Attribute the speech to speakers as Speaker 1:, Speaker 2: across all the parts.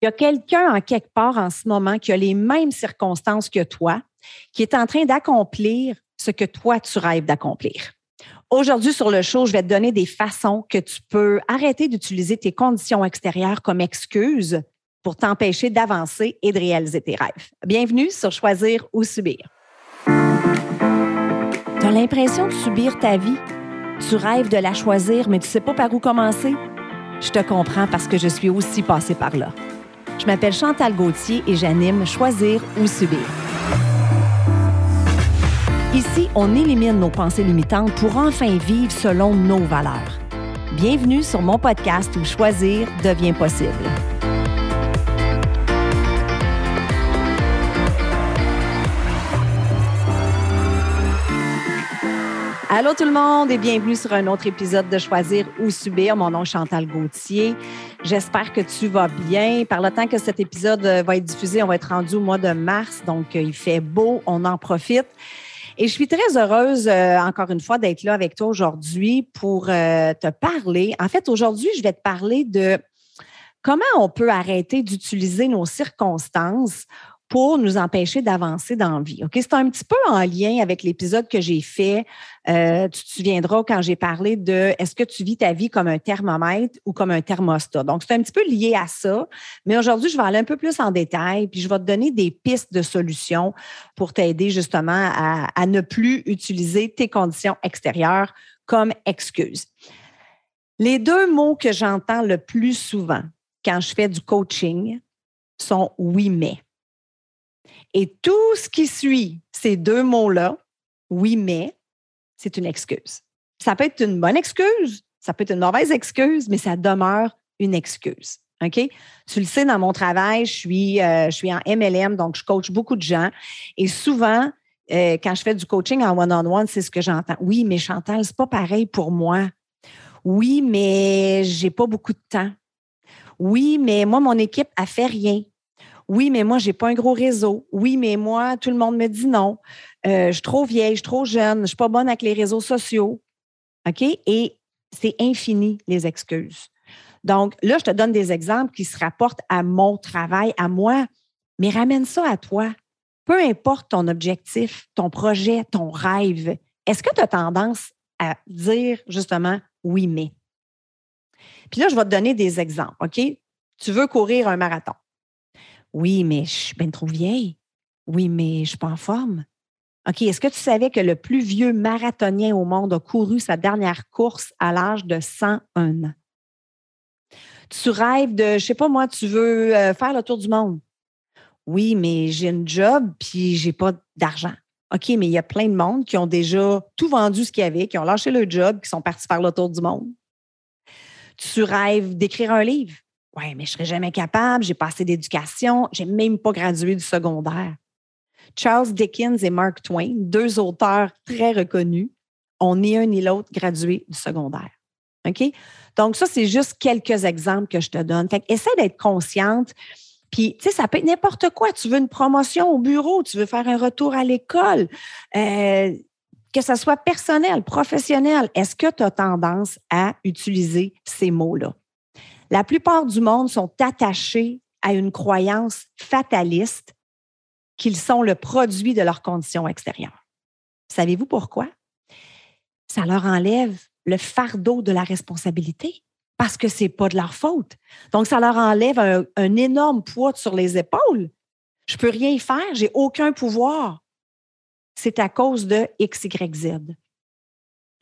Speaker 1: Il y a quelqu'un en quelque part en ce moment qui a les mêmes circonstances que toi, qui est en train d'accomplir ce que toi, tu rêves d'accomplir. Aujourd'hui, sur le show, je vais te donner des façons que tu peux arrêter d'utiliser tes conditions extérieures comme excuse pour t'empêcher d'avancer et de réaliser tes rêves. Bienvenue sur Choisir ou Subir. Tu as l'impression de subir ta vie? Tu rêves de la choisir, mais tu ne sais pas par où commencer? Je te comprends parce que je suis aussi passée par là. Je m'appelle Chantal Gauthier et j'anime Choisir ou Subir. Ici, on élimine nos pensées limitantes pour enfin vivre selon nos valeurs. Bienvenue sur mon podcast où choisir devient possible. Allô tout le monde et bienvenue sur un autre épisode de Choisir ou Subir. Mon nom Chantal Gauthier. J'espère que tu vas bien. Par le temps que cet épisode euh, va être diffusé, on va être rendu au mois de mars, donc euh, il fait beau, on en profite. Et je suis très heureuse, euh, encore une fois, d'être là avec toi aujourd'hui pour te parler. En fait, aujourd'hui, je vais te parler de comment on peut arrêter d'utiliser nos circonstances pour nous empêcher d'avancer dans la vie. OK? C'est un petit peu en lien avec l'épisode que j'ai fait. Euh, tu te souviendras quand j'ai parlé de est-ce que tu vis ta vie comme un thermomètre ou comme un thermostat? Donc, c'est un petit peu lié à ça. Mais aujourd'hui, je vais aller un peu plus en détail, puis je vais te donner des pistes de solutions pour t'aider justement à, ne plus utiliser tes conditions extérieures comme excuse. Les deux mots que j'entends le plus souvent quand je fais du coaching sont oui, mais. Et tout ce qui suit ces deux mots-là, oui, mais, c'est une excuse. Ça peut être une bonne excuse, ça peut être une mauvaise excuse, mais ça demeure une excuse. OK? Tu le sais, dans mon travail, je suis, euh, en MLM, donc je coach beaucoup de gens. Et souvent, euh, quand je fais du coaching en one-on-one, c'est ce que j'entends. Oui, mais Chantal, c'est pas pareil pour moi. Oui, mais j'ai pas beaucoup de temps. Oui, mais moi, mon équipe a fait rien. Oui, mais moi, j'ai pas un gros réseau. Oui, mais moi, tout le monde me dit non. Euh, je suis trop vieille, je suis trop jeune, je suis pas bonne avec les réseaux sociaux. OK? Et c'est infini, les excuses. Donc, là, je te donne des exemples qui se rapportent à mon travail, à moi, mais ramène ça à toi. Peu importe ton objectif, ton projet, ton rêve, est-ce que tu as tendance à dire justement oui, mais? Puis là, je vais te donner des exemples, OK? Tu veux courir un marathon. Oui, mais je suis bien trop vieille. Oui, mais je ne suis pas en forme. OK, est-ce que tu savais que le plus vieux marathonien au monde a couru sa dernière course à l'âge de 101 ans? Tu rêves de, je ne sais pas moi, tu veux euh, faire le tour du monde. Oui, mais j'ai une job puis j'ai pas d'argent. OK, mais il y a plein de monde qui ont déjà tout vendu ce qu'il y avait, qui ont lâché leur job, qui sont partis faire le tour du monde. Tu rêves d'écrire un livre. Oui, mais je serais jamais capable, j'ai pas assez d'éducation, j'ai même pas gradué du secondaire. Charles Dickens et Mark Twain, deux auteurs très reconnus, ont ni un ni l'autre gradué du secondaire. OK? Donc, ça, c'est juste quelques exemples que je te donne. Fait essaie d'être consciente. Puis, tu sais, ça peut être n'importe quoi. Tu veux une promotion au bureau, tu veux faire un retour à l'école, euh, que ce soit personnel, professionnel. Est-ce que tu as tendance à utiliser ces mots-là? La plupart du monde sont attachés à une croyance fataliste qu'ils sont le produit de leurs conditions extérieures. Savez-vous pourquoi? Ça leur enlève le fardeau de la responsabilité parce que ce n'est pas de leur faute. Donc, ça leur enlève un, énorme poids sur les épaules. Je ne peux rien faire, j'ai aucun pouvoir. C'est à cause de X, Y, Z.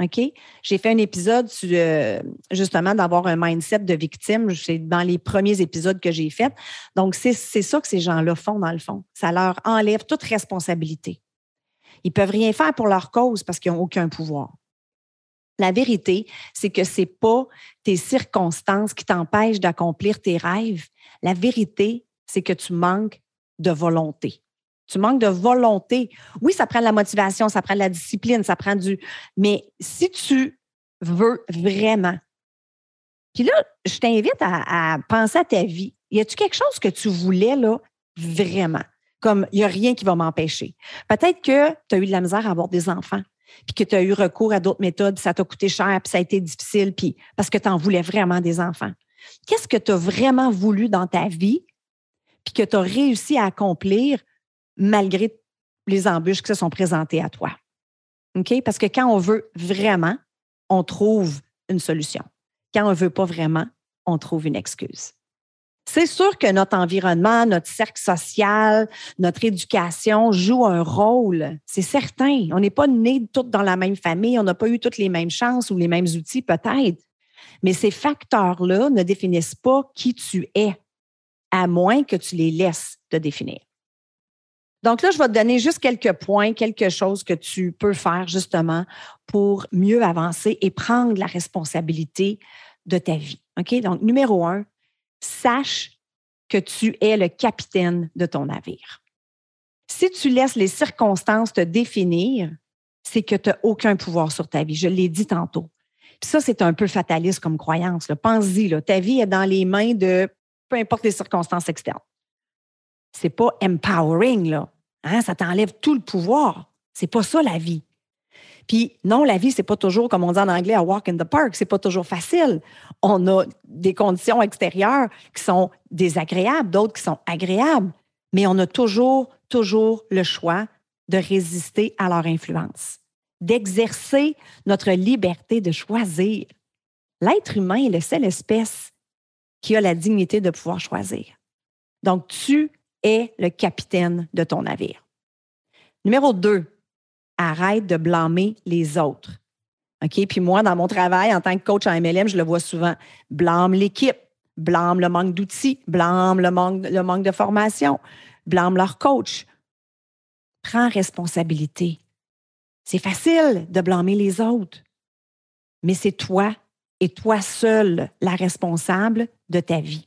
Speaker 1: OK? J'ai fait un épisode euh, justement d'avoir un mindset de victime. C'est dans les premiers épisodes que j'ai faits. Donc, c'est ça que ces gens-là font, dans le fond. Ça leur enlève toute responsabilité. Ils ne peuvent rien faire pour leur cause parce qu'ils n'ont aucun pouvoir. La vérité, c'est que ce n'est pas tes circonstances qui t'empêchent d'accomplir tes rêves. La vérité, c'est que tu manques de volonté. Tu manques de volonté. Oui, ça prend de la motivation, ça prend de la discipline, ça prend du. Mais si tu veux vraiment. Puis là, je t'invite à, penser à ta vie. Y a-tu quelque chose que tu voulais, là, vraiment? Comme il n'y a rien qui va m'empêcher. Peut-être que tu as eu de la misère à avoir des enfants, puis que tu as eu recours à d'autres méthodes, ça t'a coûté cher, puis ça a été difficile, puis parce que tu en voulais vraiment des enfants. Qu'est-ce que tu as vraiment voulu dans ta vie puis que tu as réussi à accomplir malgré les embûches qui se sont présentées à toi. OK? Parce que quand on veut vraiment, on trouve une solution. Quand on ne veut pas vraiment, on trouve une excuse. C'est sûr que notre environnement, notre cercle social, notre éducation joue un rôle, c'est certain. On n'est pas nés toutes dans la même famille, on n'a pas eu toutes les mêmes chances ou les mêmes outils peut-être. Mais ces facteurs-là ne définissent pas qui tu es, à moins que tu les laisses te définir. Donc là, je vais te donner juste quelques points, quelque chose que tu peux faire justement pour mieux avancer et prendre la responsabilité de ta vie. OK? Donc, numéro un, sache que tu es le capitaine de ton navire. Si tu laisses les circonstances te définir, c'est que tu n'as aucun pouvoir sur ta vie. Je l'ai dit tantôt. Puis ça, c'est un peu fataliste comme croyance. Pense-y, ta vie est dans les mains de peu importe les circonstances externes. C'est pas empowering, là. Hein? Ça t'enlève tout le pouvoir. C'est pas ça la vie. Puis non, la vie, c'est pas toujours, comme on dit en anglais, a walk in the park. C'est pas toujours facile. On a des conditions extérieures qui sont désagréables, d'autres qui sont agréables. Mais on a toujours, toujours le choix de résister à leur influence, d'exercer notre liberté de choisir. L'être humain est la seule espèce qui a la dignité de pouvoir choisir. Donc, tu le capitaine de ton navire. Numéro deux, arrête de blâmer les autres. OK? Puis moi, dans mon travail en tant que coach en MLM, je le vois souvent. Blâme l'équipe, blâme le manque d'outils, blâme le manque, le manque de formation, blâme leur coach. Prends responsabilité. C'est facile de blâmer les autres, mais c'est toi et toi seul la responsable de ta vie.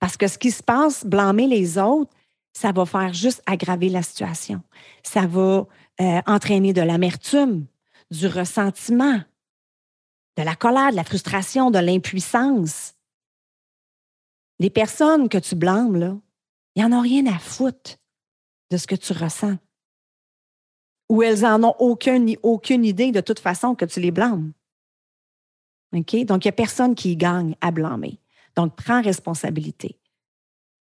Speaker 1: Parce que ce qui se passe, blâmer les autres, ça va faire juste aggraver la situation. Ça va euh, entraîner de l'amertume, du ressentiment, de la colère, de la frustration, de l'impuissance. Les personnes que tu blâmes, là, n'en ont rien à foutre de ce que tu ressens. Ou elles n'en ont aucune, aucune idée de toute façon que tu les blâmes. OK? Donc, il n'y a personne qui gagne à blâmer. Donc, prends responsabilité.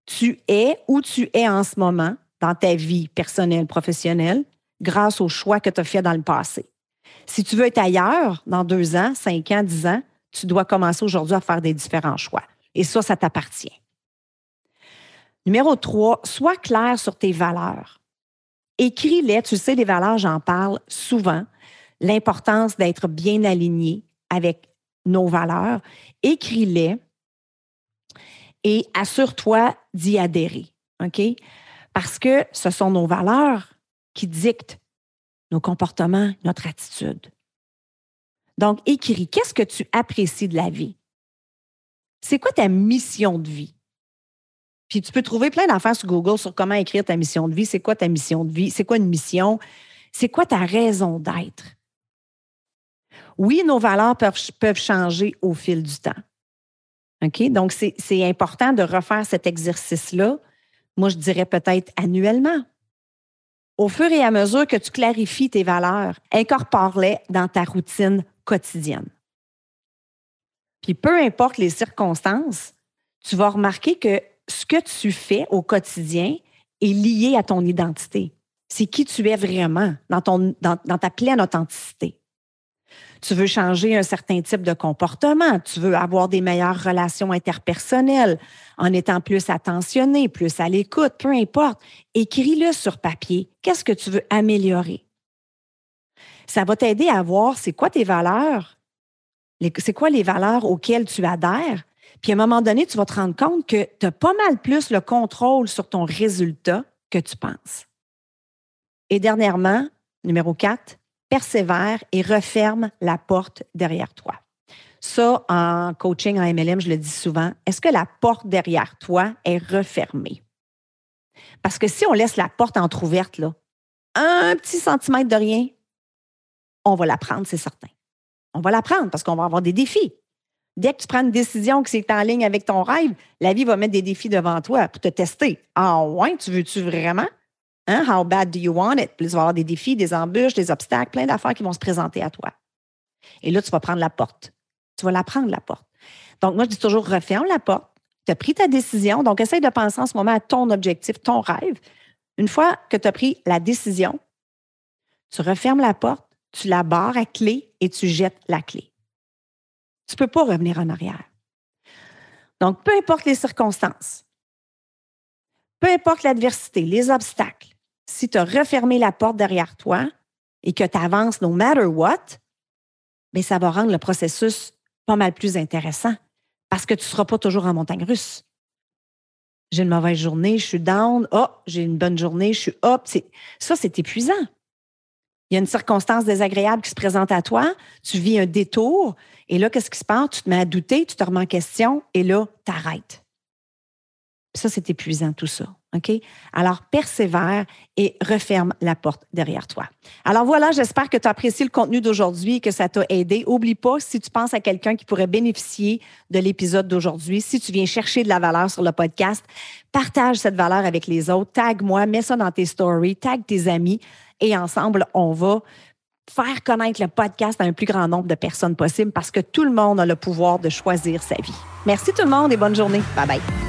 Speaker 1: Tu es où tu es en ce moment dans ta vie personnelle, professionnelle, grâce au choix que tu as fait dans le passé. Si tu veux être ailleurs dans deux ans, cinq ans, dix ans, tu dois commencer aujourd'hui à faire des différents choix. Et ça, ça t'appartient. Numéro trois, sois clair sur tes valeurs. Écris-les. Tu sais, les valeurs, j'en parle souvent. L'importance d'être bien aligné avec nos valeurs. Écris-les et assure-toi d'y adhérer. OK? Parce que ce sont nos valeurs qui dictent nos comportements, notre attitude. Donc, écris, qu'est-ce que tu apprécies de la vie? C'est quoi ta mission de vie? Puis tu peux trouver plein d'affaires sur Google sur comment écrire ta mission de vie. C'est quoi ta mission de vie? C'est quoi une mission? C'est quoi ta raison d'être? Oui, nos valeurs peuvent, peuvent changer au fil du temps. OK? Donc, c'est important de refaire cet exercice-là. Moi, je dirais peut-être annuellement au fur et à mesure que tu clarifies tes valeurs, incorpore-les dans ta routine quotidienne. Puis peu importe les circonstances, tu vas remarquer que ce que tu fais au quotidien est lié à ton identité. C'est qui tu es vraiment dans, dans ta pleine authenticité. Tu veux changer un certain type de comportement, tu veux avoir des meilleures relations interpersonnelles en étant plus attentionné, plus à l'écoute, peu importe. Écris-le sur papier. Qu'est-ce que tu veux améliorer? Ça va t'aider à voir c'est quoi tes valeurs, c'est quoi les valeurs auxquelles tu adhères. Puis à un moment donné, tu vas te rendre compte que tu as pas mal plus le contrôle sur ton résultat que tu penses. Et dernièrement, numéro 4, persévère et referme la porte derrière toi. Ça, en coaching, en MLM, je le dis souvent, est-ce que la porte derrière toi est refermée? Parce que si on laisse la porte entr'ouverte, là, un petit centimètre de rien, on va la prendre, c'est certain. On va la prendre parce qu'on va avoir des défis. Dès que tu prends une décision qui est en ligne avec ton rêve, la vie va mettre des défis devant toi pour te tester. Ah ouais, tu veux-tu vraiment? Hein? How bad do you want it? Puis tu vas avoir des défis, des embûches, des obstacles, plein d'affaires qui vont se présenter à toi. Et là, tu vas prendre la porte. Tu vas la prendre, la porte. Donc, moi, je dis toujours, referme la porte, tu as pris ta décision. Donc, essaye de penser en ce moment à ton objectif, ton rêve. Une fois que tu as pris la décision, tu refermes la porte, tu la barres à clé et tu jettes la clé. Tu ne peux pas revenir en arrière. Donc, peu importe les circonstances, peu importe l'adversité, les obstacles, si tu as refermé la porte derrière toi et que tu avances no matter what, bien, ça va rendre le processus pas mal plus intéressant parce que tu ne seras pas toujours en montagne russe. J'ai une mauvaise journée, je suis down. Oh, j'ai une bonne journée, je suis up. Ça, c'est épuisant. Il y a une circonstance désagréable qui se présente à toi, tu vis un détour, et là, qu'est-ce qui se passe? Tu te mets à douter, tu te remets en question, et là, tu arrêtes. Ça, c'est épuisant, tout ça. OK? Alors, persévère et referme la porte derrière toi. Alors voilà, j'espère que tu as apprécié le contenu d'aujourd'hui et que ça t'a aidé. Oublie pas, si tu penses à quelqu'un qui pourrait bénéficier de l'épisode d'aujourd'hui, si tu viens chercher de la valeur sur le podcast, partage cette valeur avec les autres, tag-moi, mets ça dans tes stories, tag tes amis et ensemble, on va faire connaître le podcast à un plus grand nombre de personnes possible parce que tout le monde a le pouvoir de choisir sa vie. Merci tout le monde et bonne journée. Bye bye.